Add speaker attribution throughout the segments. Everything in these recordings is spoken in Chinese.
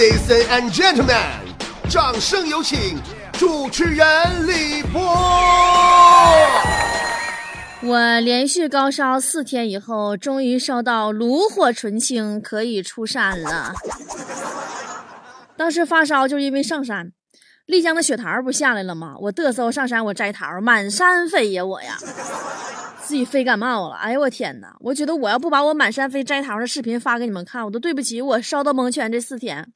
Speaker 1: Ladies and gentlemen，掌声有请主持人李波。
Speaker 2: 我连续高烧四天以后，终于烧到炉火纯青，可以出山了。当时发烧就是因为上山，丽江的雪桃不下来了吗？我嘚瑟我上山，我摘桃，满山飞呀我呀，自己飞感冒了。哎呦我天哪！我觉得我要不把我满山飞摘桃的视频发给你们看，我都对不起我烧到蒙圈这四天。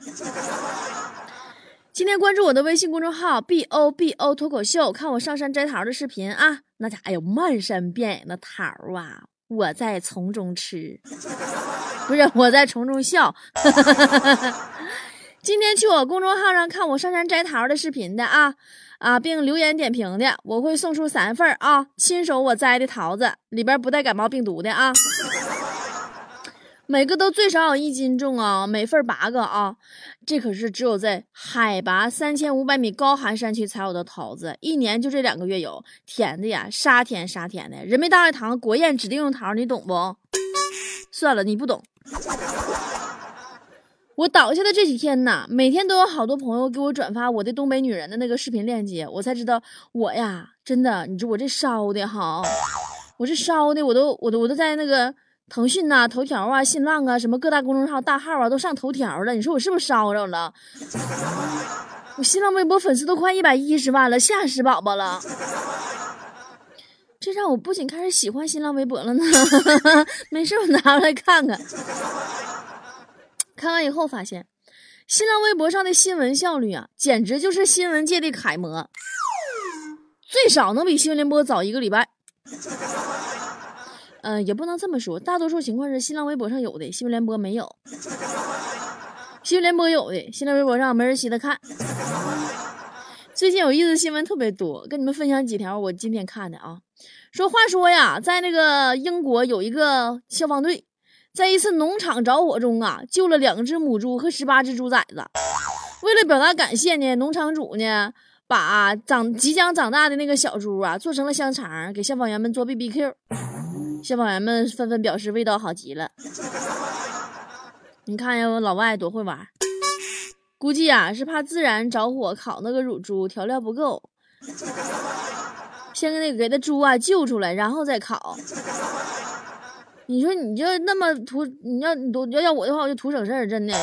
Speaker 2: 今天关注我的微信公众号 b o b o 脱口秀，看我上山摘桃的视频啊！那家哎呦，漫山遍野的桃啊，我在从中吃，不是我在从中笑。今天去我公众号上看我上山摘桃的视频的啊啊，并留言点评的，我会送出三份啊，亲手我摘的桃子，里边不带感冒病毒的啊。每个都最少有一斤重啊，每份八个啊，这可是只有在海拔三千五百米高寒山区才有的桃子，一年就这两个月有，甜的呀，沙甜沙甜的。人民大会堂国宴指定用桃，你懂不？算了，你不懂。我倒下的这几天呐，每天都有好多朋友给我转发我的东北女人的那个视频链接，我才知道我呀，真的，你说我这烧的哈，我这烧的，我都我都我都在那个。腾讯呐，头条啊，新浪啊，什么各大公众号大号啊，都上头条了。你说我是不是烧着了？我新浪微博粉丝都快一百一十万了，吓死宝宝了。这让我不仅开始喜欢新浪微博了呢。没事，我拿出来看看。看完以后发现，新浪微博上的新闻效率啊，简直就是新闻界的楷模，最少能比新闻联播早一个礼拜。嗯，也不能这么说，大多数情况是新浪微博上有的，新闻联播没有；新闻联播有的，新浪微博上没人稀得看。最近有意思新闻特别多，跟你们分享几条我今天看的啊。说话说呀，在那个英国有一个消防队，在一次农场着火中啊，救了两只母猪和十八只猪崽子。为了表达感谢呢，农场主呢把长即将长大的那个小猪啊做成了香肠，给消防员们做 B B Q。消防员们纷纷表示味道好极了。你看呀，老外多会玩，估计啊是怕自然着火烤那个乳猪调料不够，先给那个给那猪啊救出来，然后再烤。你说你就那么图，你要你都要要我的话，我就图省事儿，真的。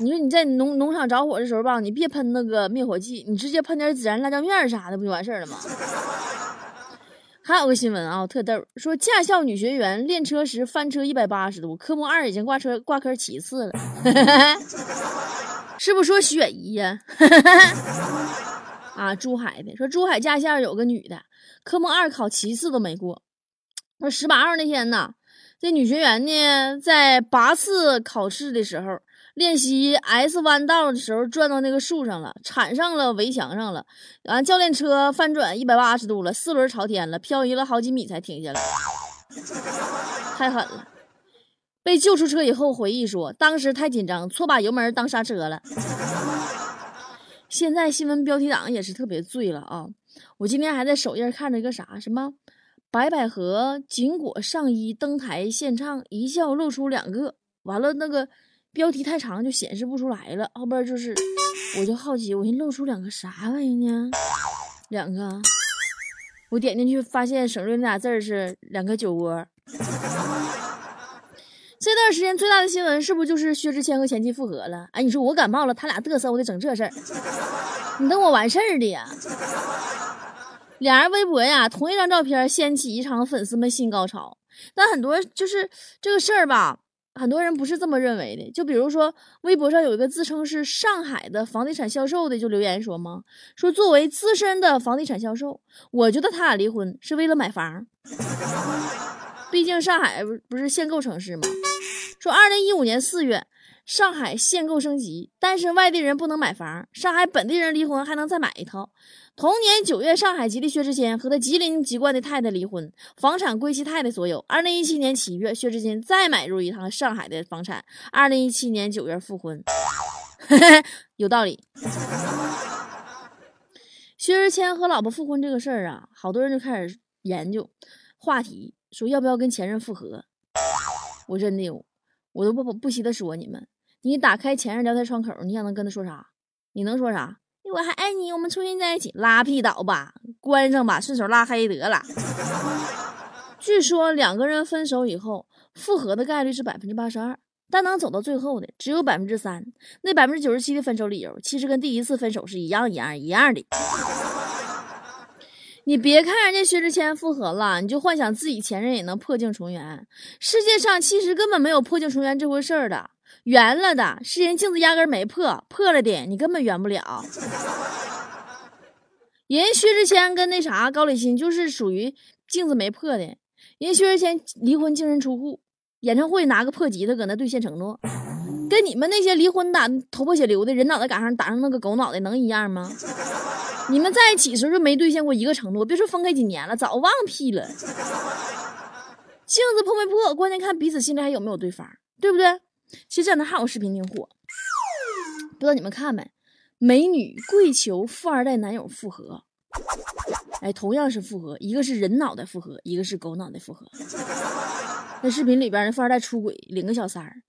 Speaker 2: 你说你在农农场着火的时候吧，你别喷那个灭火剂，你直接喷点孜然、辣椒面啥的，不就完事儿了吗？还有个新闻啊，特逗，说驾校女学员练车时翻车一百八十度，科目二已经挂车挂科七次了，是不是说雪姨呀？啊，珠海的说珠海驾校有个女的，科目二考七次都没过。说十八号那天呢，这女学员呢在八次考试的时候。练习 S 弯道的时候，转到那个树上了，铲上了围墙上了，完教练车翻转一百八十度了，四轮朝天了，漂移了好几米才停下来，太狠了。被救出车以后回忆说，当时太紧张，错把油门当刹车了。现在新闻标题党也是特别醉了啊！我今天还在首页看着一个啥，什么白百合紧裹上衣登台献唱，一笑露出两个，完了那个。标题太长就显示不出来了，后边就是，我就好奇，我先露出两个啥玩意呢？两个，我点进去发现省略那俩字是两个酒窝。这段时间最大的新闻是不是就是薛之谦和前妻复合了？哎，你说我感冒了，他俩嘚瑟，我得整这事儿。你等我完事儿的呀。俩人微博呀，同一张照片掀起一场粉丝们新高潮，但很多就是这个事儿吧。很多人不是这么认为的，就比如说微博上有一个自称是上海的房地产销售的，就留言说吗？说作为资深的房地产销售，我觉得他俩离婚是为了买房，毕竟上海不是限购城市吗？说二零一五年四月，上海限购升级，但是外地人不能买房，上海本地人离婚还能再买一套。同年九月，上海籍的薛之谦和他吉林籍贯的太太离婚，房产归其太太所有。二零一七年七月，薛之谦再买入一趟上海的房产。二零一七年九月复婚，有道理。薛之谦和老婆复婚这个事儿啊，好多人就开始研究话题，说要不要跟前任复合。我真的，我都不不不惜的说你们，你打开前任聊天窗口，你想能跟他说啥？你能说啥？我还爱你，我们重新在一起，拉屁倒吧，关上吧，顺手拉黑得了。据说两个人分手以后复合的概率是百分之八十二，但能走到最后的只有百分之三。那百分之九十七的分手理由，其实跟第一次分手是一样一样一样的。你别看人家薛之谦复合了，你就幻想自己前任也能破镜重圆。世界上其实根本没有破镜重圆这回事儿的，圆了的是人镜子压根儿没破，破了的你根本圆不了。人薛之谦跟那啥高磊鑫就是属于镜子没破的。人薛之谦离婚净身出户，演唱会拿个破吉他搁那兑现承诺，跟你们那些离婚打头破血流的人脑袋赶上打上那个狗脑袋能一样吗？你们在一起时候就没兑现过一个承诺，别说分开几年了，早忘屁了。镜子破没破，关键看彼此心里还有没有对方，对不对？其实这两天还有视频挺火，不知道你们看没？美女跪求富二代男友复合，哎，同样是复合，一个是人脑袋复合，一个是狗脑袋复合。那视频里边，那富二代出轨领个小三儿，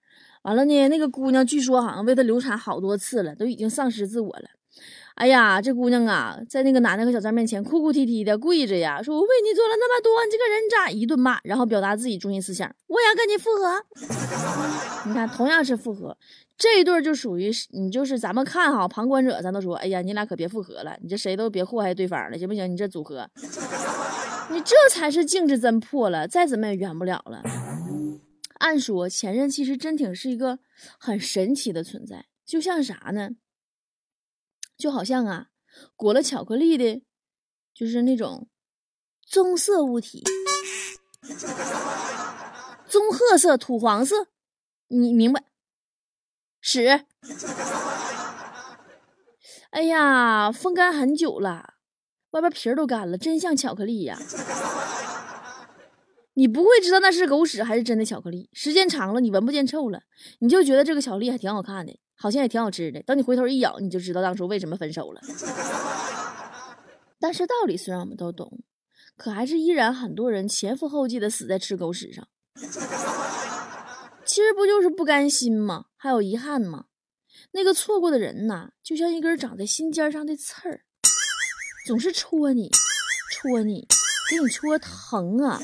Speaker 2: 完了呢，那个姑娘据说好像为他流产好多次了，都已经丧失自我了。哎呀，这姑娘啊，在那个男的和小三面前哭哭啼啼的跪着呀，说：“我为你做了那么多，你这个人渣！”一顿骂，然后表达自己中心思想：“我要跟你复合。”你看，同样是复合，这一对就属于你，就是咱们看哈，旁观者咱都说：“哎呀，你俩可别复合了，你这谁都别祸害对方了，行不行？你这组合，你这才是镜子真破了，再怎么也圆不了了。”按说前任其实真挺是一个很神奇的存在，就像啥呢？就好像啊，裹了巧克力的，就是那种棕色物体，棕褐色、土黄色，你明白？屎！哎呀，风干很久了，外边皮儿都干了，真像巧克力呀！你不会知道那是狗屎还是真的巧克力，时间长了，你闻不见臭了，你就觉得这个巧克力还挺好看的。好像也挺好吃的，等你回头一咬，你就知道当初为什么分手了。但是道理虽然我们都懂，可还是依然很多人前赴后继的死在吃狗屎上。其实不就是不甘心吗？还有遗憾吗？那个错过的人呐，就像一根长在心尖上的刺儿，总是戳你，戳你，给你戳疼啊，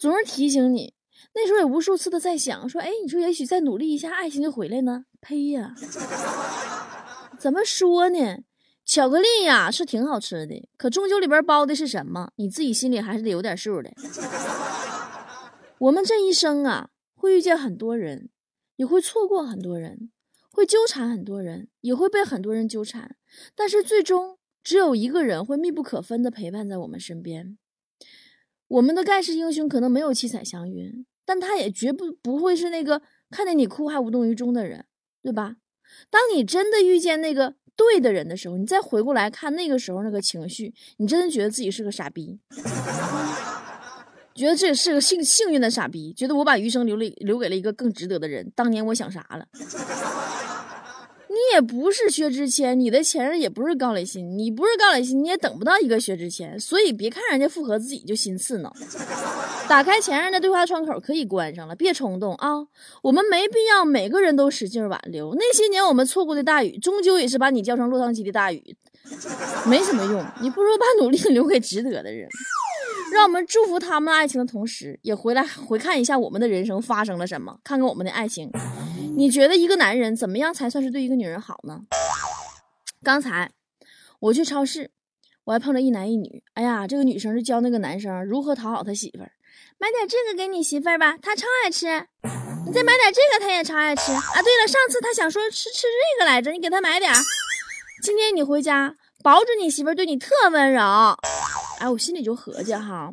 Speaker 2: 总是提醒你。那时候也无数次的在想，说，哎，你说也许再努力一下，爱情就回来呢？呸呀！怎么说呢？巧克力呀是挺好吃的，可终究里边包的是什么，你自己心里还是得有点数的。我们这一生啊，会遇见很多人，也会错过很多人，会纠缠很多人，也会被很多人纠缠，但是最终只有一个人会密不可分的陪伴在我们身边。我们的盖世英雄可能没有七彩祥云。但他也绝不不会是那个看见你哭还无动于衷的人，对吧？当你真的遇见那个对的人的时候，你再回过来看那个时候那个情绪，你真的觉得自己是个傻逼，觉得这是个幸幸运的傻逼，觉得我把余生留了留给了一个更值得的人。当年我想啥了？也不是薛之谦，你的前任也不是高磊鑫，你不是高磊鑫，你也等不到一个薛之谦，所以别看人家复合自己就心刺挠。打开前任的对话窗口可以关上了，别冲动啊！我们没必要每个人都使劲挽留。那些年我们错过的大雨，终究也是把你浇成落汤鸡的大雨，没什么用。你不如把努力留给值得的人。让我们祝福他们爱情的同时，也回来回看一下我们的人生发生了什么，看看我们的爱情。你觉得一个男人怎么样才算是对一个女人好呢？刚才我去超市，我还碰着一男一女。哎呀，这个女生就教那个男生如何讨好他媳妇儿。买点这个给你媳妇儿吧，她超爱吃。你再买点这个，她也超爱吃啊。对了，上次她想说吃吃这个来着，你给她买点。今天你回家，保准你媳妇儿对你特温柔。哎，我心里就合计哈，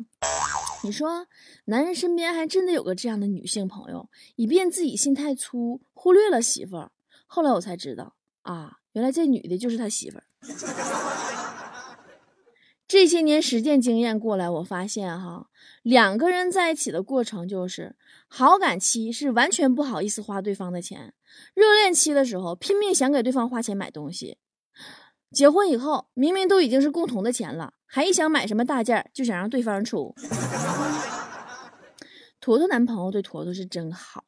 Speaker 2: 你说男人身边还真的有个这样的女性朋友，以便自己心太粗，忽略了媳妇儿。后来我才知道啊，原来这女的就是他媳妇儿。这些年实践经验过来，我发现哈，两个人在一起的过程就是好感期是完全不好意思花对方的钱，热恋期的时候拼命想给对方花钱买东西，结婚以后明明都已经是共同的钱了，还一想买什么大件就想让对方出。坨坨男朋友对坨坨是真好，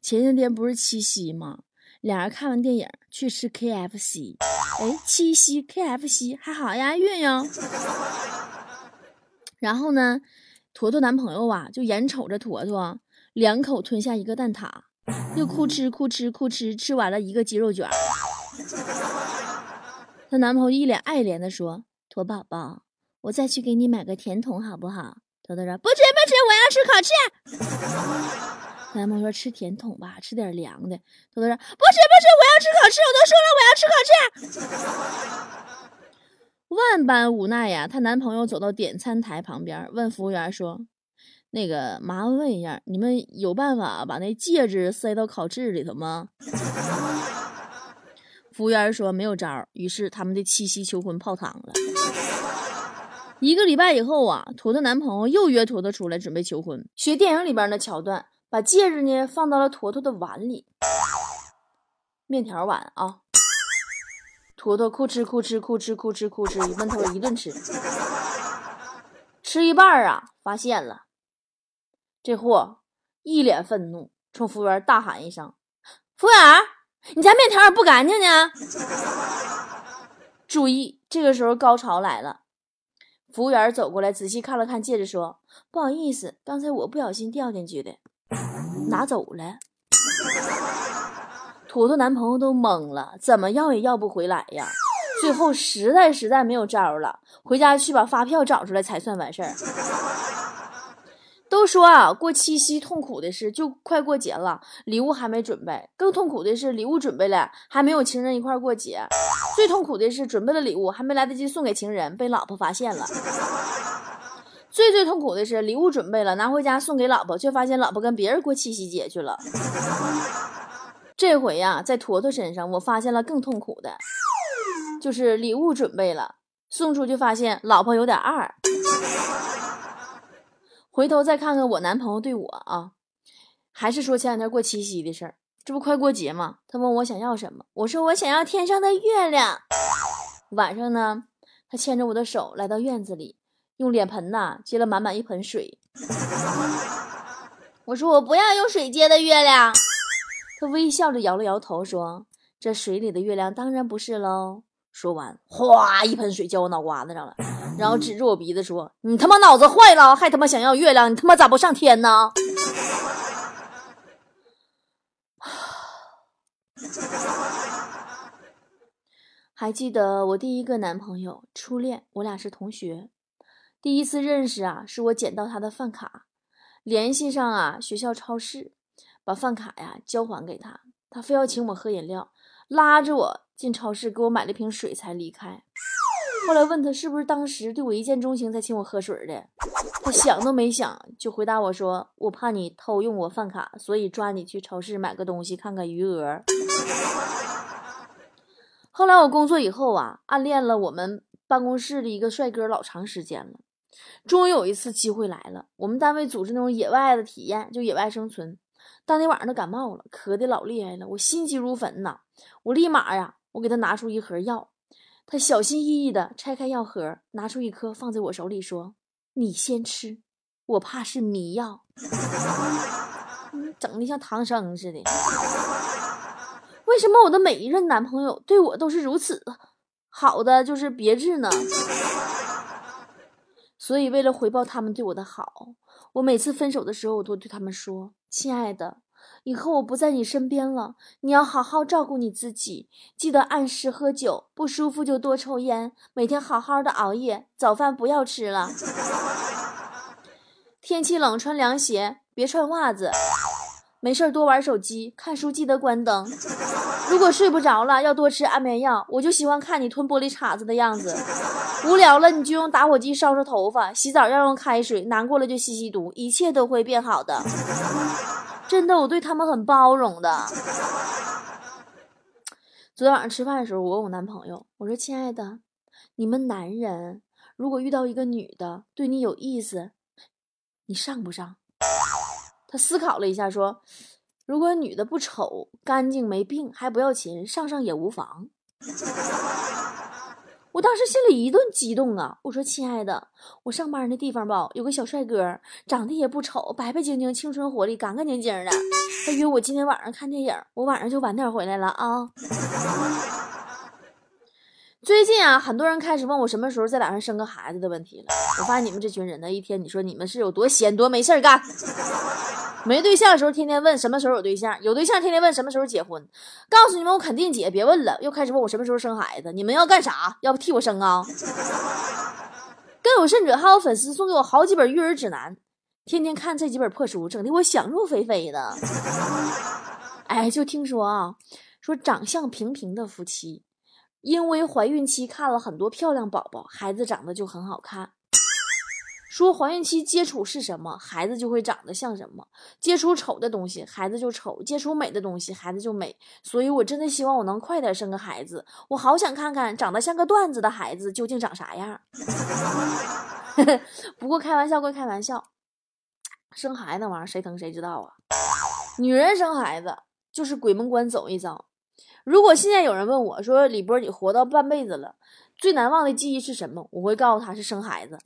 Speaker 2: 前些天不是七夕吗？俩人看完电影去吃 KFC。哎，七夕 KFC 还好押韵哟。然后呢，坨坨男朋友啊，就眼瞅着坨坨两口吞下一个蛋挞，又哭哧哭哧哭哧吃完了一个鸡肉卷。她男朋友一脸爱怜的说：“坨宝宝，我再去给你买个甜筒好不好？”坨坨说：“不吃不吃，我要吃烤翅。”男朋友说：“吃甜筒吧，吃点凉的。”坨坨说：“不吃不吃，我要吃烤翅，我都说了我要吃烤翅。”万般无奈呀，她男朋友走到点餐台旁边，问服务员说：“那个，麻烦问一下，你们有办法把那戒指塞到烤翅里头吗？”服务员说：“没有招。”于是他们的七夕求婚泡汤了。一个礼拜以后啊，坨坨男朋友又约坨坨出来准备求婚，学电影里边的桥段，把戒指呢放到了坨坨的碗里，面条碗啊。坨坨哭哧哭哧哭哧哭哧哭哧，闷头一顿吃，吃一半啊，发现了，这货一脸愤怒，冲服务员大喊一声：“服务员，你家面条也不干净呢！” 注意，这个时候高潮来了，服务员走过来仔细看了看戒指，说：“不好意思，刚才我不小心掉进去的，拿走了。”图图男朋友都懵了，怎么要也要不回来呀！最后实在实在没有招了，回家去把发票找出来才算完事儿。都说啊，过七夕痛苦的是就快过节了，礼物还没准备；更痛苦的是礼物准备了，还没有情人一块过节；最痛苦的是准备了礼物还没来得及送给情人，被老婆发现了；最最痛苦的是礼物准备了，拿回家送给老婆，却发现老婆跟别人过七夕节去了。这回呀，在坨坨身上，我发现了更痛苦的，就是礼物准备了，送出去发现老婆有点二。回头再看看我男朋友对我啊，还是说前两天过七夕的事儿，这不快过节吗？他问我想要什么，我说我想要天上的月亮。晚上呢，他牵着我的手来到院子里，用脸盆呐接了满满一盆水。我说我不要用水接的月亮。他微笑着摇了摇头，说：“这水里的月亮当然不是喽。”说完，哗，一盆水浇我脑瓜子上了，然后指着我鼻子说：“你他妈脑子坏了，还他妈想要月亮？你他妈咋不上天呢？”还记得我第一个男朋友初恋，我俩是同学，第一次认识啊，是我捡到他的饭卡，联系上啊学校超市。把饭卡呀交还给他，他非要请我喝饮料，拉着我进超市给我买了瓶水才离开。后来问他是不是当时对我一见钟情才请我喝水的，他想都没想就回答我说：“我怕你偷用我饭卡，所以抓你去超市买个东西看看余额。”后来我工作以后啊，暗恋了我们办公室的一个帅哥老长时间了，终于有一次机会来了，我们单位组织那种野外的体验，就野外生存。当天晚上他感冒了，咳的老厉害了，我心急如焚呐！我立马呀，我给他拿出一盒药，他小心翼翼的拆开药盒，拿出一颗放在我手里，说：“你先吃，我怕是迷药。”整的像唐僧似的。为什么我的每一任男朋友对我都是如此好的，就是别致呢？所以为了回报他们对我的好，我每次分手的时候，我都对他们说。亲爱的，以后我不在你身边了，你要好好照顾你自己，记得按时喝酒，不舒服就多抽烟，每天好好的熬夜，早饭不要吃了。天气冷穿凉鞋，别穿袜子。没事多玩手机，看书记得关灯。如果睡不着了，要多吃安眠药。我就喜欢看你吞玻璃碴子的样子。无聊了，你就用打火机烧烧头发。洗澡要用开水，难过了就吸吸毒，一切都会变好的。真的，我对他们很包容的。昨天晚上吃饭的时候，我问我男朋友，我说：“亲爱的，你们男人如果遇到一个女的对你有意思，你上不上？”他思考了一下，说：“如果女的不丑、干净、没病，还不要钱，上上也无妨。”我当时心里一顿激动啊！我说：“亲爱的，我上班那地方吧，有个小帅哥，长得也不丑，白白净净，青春活力，干干净净的。他约我今天晚上看电影，我晚上就晚点回来了啊。”最近啊，很多人开始问我什么时候再打算生个孩子的问题了。我发现你们这群人呢，一天你说你们是有多闲，多没事干。没对象的时候，天天问什么时候有对象；有对象，天天问什么时候结婚。告诉你们，我肯定结，别问了。又开始问我什么时候生孩子，你们要干啥？要不替我生啊？更有甚者，还有粉丝送给我好几本育儿指南，天天看这几本破书，整的我想入非非的。哎，就听说啊，说长相平平的夫妻，因为怀孕期看了很多漂亮宝宝，孩子长得就很好看。说怀孕期接触是什么，孩子就会长得像什么。接触丑的东西，孩子就丑；接触美的东西，孩子就美。所以我真的希望我能快点生个孩子，我好想看看长得像个段子的孩子究竟长啥样。不过开玩笑归开玩笑，生孩子那玩意儿谁疼谁知道啊。女人生孩子就是鬼门关走一遭。如果现在有人问我说：“李波，你活到半辈子了。”最难忘的记忆是什么？我会告诉他是生孩子，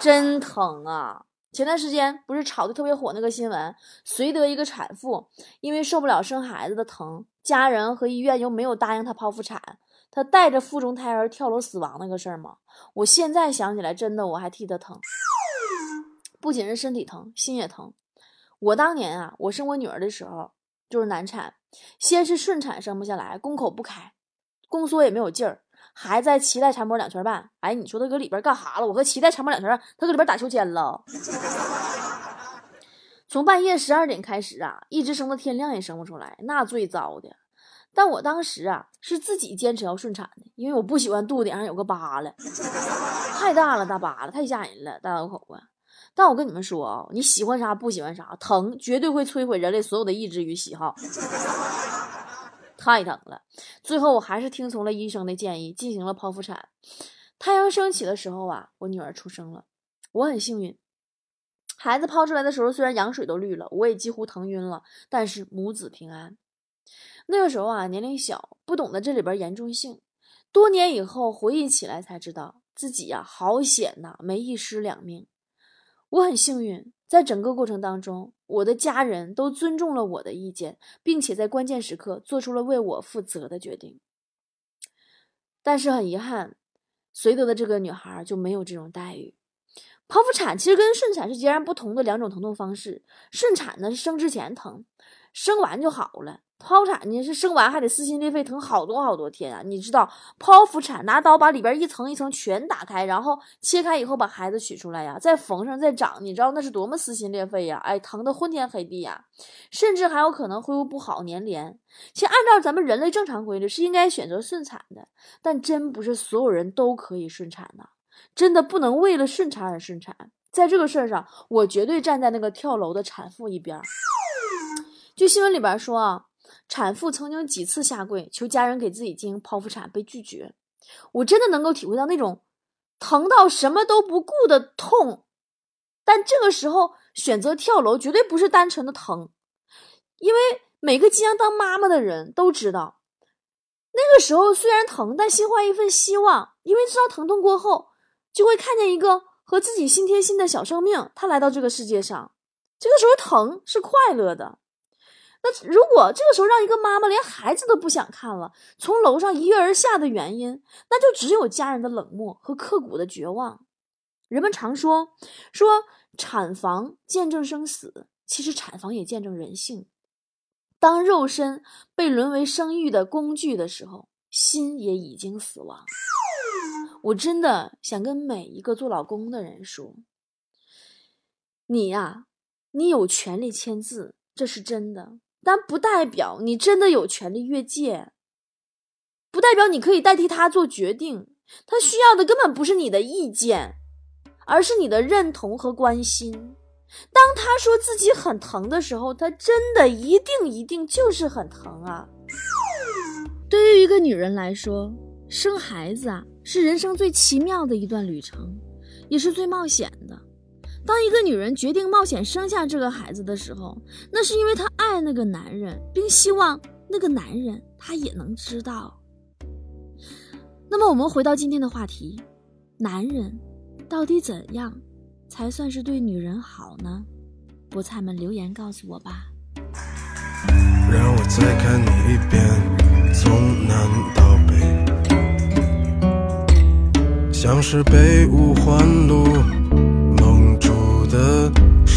Speaker 2: 真疼啊！前段时间不是炒的特别火那个新闻，绥德一个产妇因为受不了生孩子的疼，家人和医院又没有答应她剖腹产，她带着腹中胎儿跳楼死亡那个事儿吗？我现在想起来，真的我还替她疼，不仅是身体疼，心也疼。我当年啊，我生我女儿的时候就是难产，先是顺产生不下来，宫口不开，宫缩也没有劲儿。还在脐带缠脖两圈半，哎，你说他搁里边干啥了？我和脐带缠脖两圈半，他搁里边打秋千了。从半夜十二点开始啊，一直生到天亮也生不出来，那最糟的。但我当时啊，是自己坚持要顺产的，因为我不喜欢肚子顶上有个疤了，太大了，大疤了，太吓人了，大刀口啊。但我跟你们说啊，你喜欢啥不喜欢啥，疼绝对会摧毁人类所有的意志与喜好。太疼了，最后我还是听从了医生的建议，进行了剖腹产。太阳升起的时候啊，我女儿出生了。我很幸运，孩子抛出来的时候，虽然羊水都绿了，我也几乎疼晕了，但是母子平安。那个时候啊，年龄小，不懂得这里边严重性。多年以后回忆起来，才知道自己呀，好险呐，没一尸两命。我很幸运。在整个过程当中，我的家人都尊重了我的意见，并且在关键时刻做出了为我负责的决定。但是很遗憾，绥德的这个女孩就没有这种待遇。剖腹产其实跟顺产是截然不同的两种疼痛方式。顺产呢是生之前疼，生完就好了。剖产呢是生完还得撕心裂肺，疼好多好多天啊！你知道，剖腹产拿刀把里边一层一层全打开，然后切开以后把孩子取出来呀，再缝上再长，你知道那是多么撕心裂肺呀！哎，疼得昏天黑地呀，甚至还有可能恢复不好粘连。其实按照咱们人类正常规律是应该选择顺产的，但真不是所有人都可以顺产的，真的不能为了顺产而顺产。在这个事儿上，我绝对站在那个跳楼的产妇一边。就新闻里边说啊。产妇曾经几次下跪求家人给自己进行剖腹产，被拒绝。我真的能够体会到那种疼到什么都不顾的痛，但这个时候选择跳楼绝对不是单纯的疼，因为每个即将当妈妈的人都知道，那个时候虽然疼，但心怀一份希望，因为知道疼痛过后就会看见一个和自己心贴心的小生命，他来到这个世界上，这个时候疼是快乐的。那如果这个时候让一个妈妈连孩子都不想看了，从楼上一跃而下的原因，那就只有家人的冷漠和刻骨的绝望。人们常说说产房见证生死，其实产房也见证人性。当肉身被沦为生育的工具的时候，心也已经死亡。我真的想跟每一个做老公的人说：你呀，你有权利签字，这是真的。但不代表你真的有权利越界，不代表你可以代替他做决定。他需要的根本不是你的意见，而是你的认同和关心。当他说自己很疼的时候，他真的一定一定就是很疼啊！
Speaker 3: 对于一个女人来说，生孩子啊，是人生最奇妙的一段旅程，也是最冒险的。当一个女人决定冒险生下这个孩子的时候，那是因为她爱那个男人，并希望那个男人他也能知道。那么我们回到今天的话题，男人到底怎样才算是对女人好呢？菠菜们留言告诉我吧。
Speaker 4: 让我再看你一遍，从南到北，像是被五环路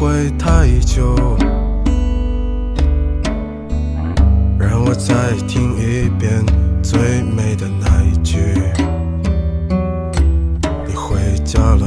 Speaker 4: 会太久。让我再听一遍最美的那一句：你回家了，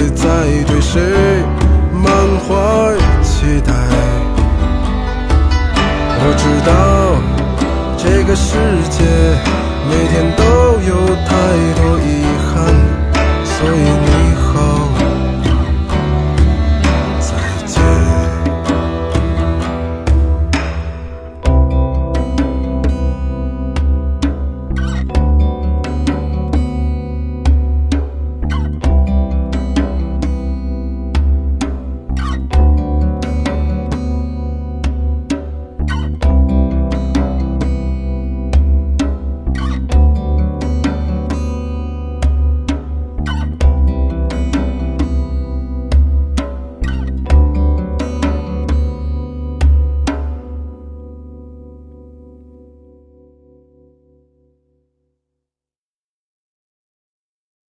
Speaker 4: 不会再对谁满怀期待。我知道这个世界每天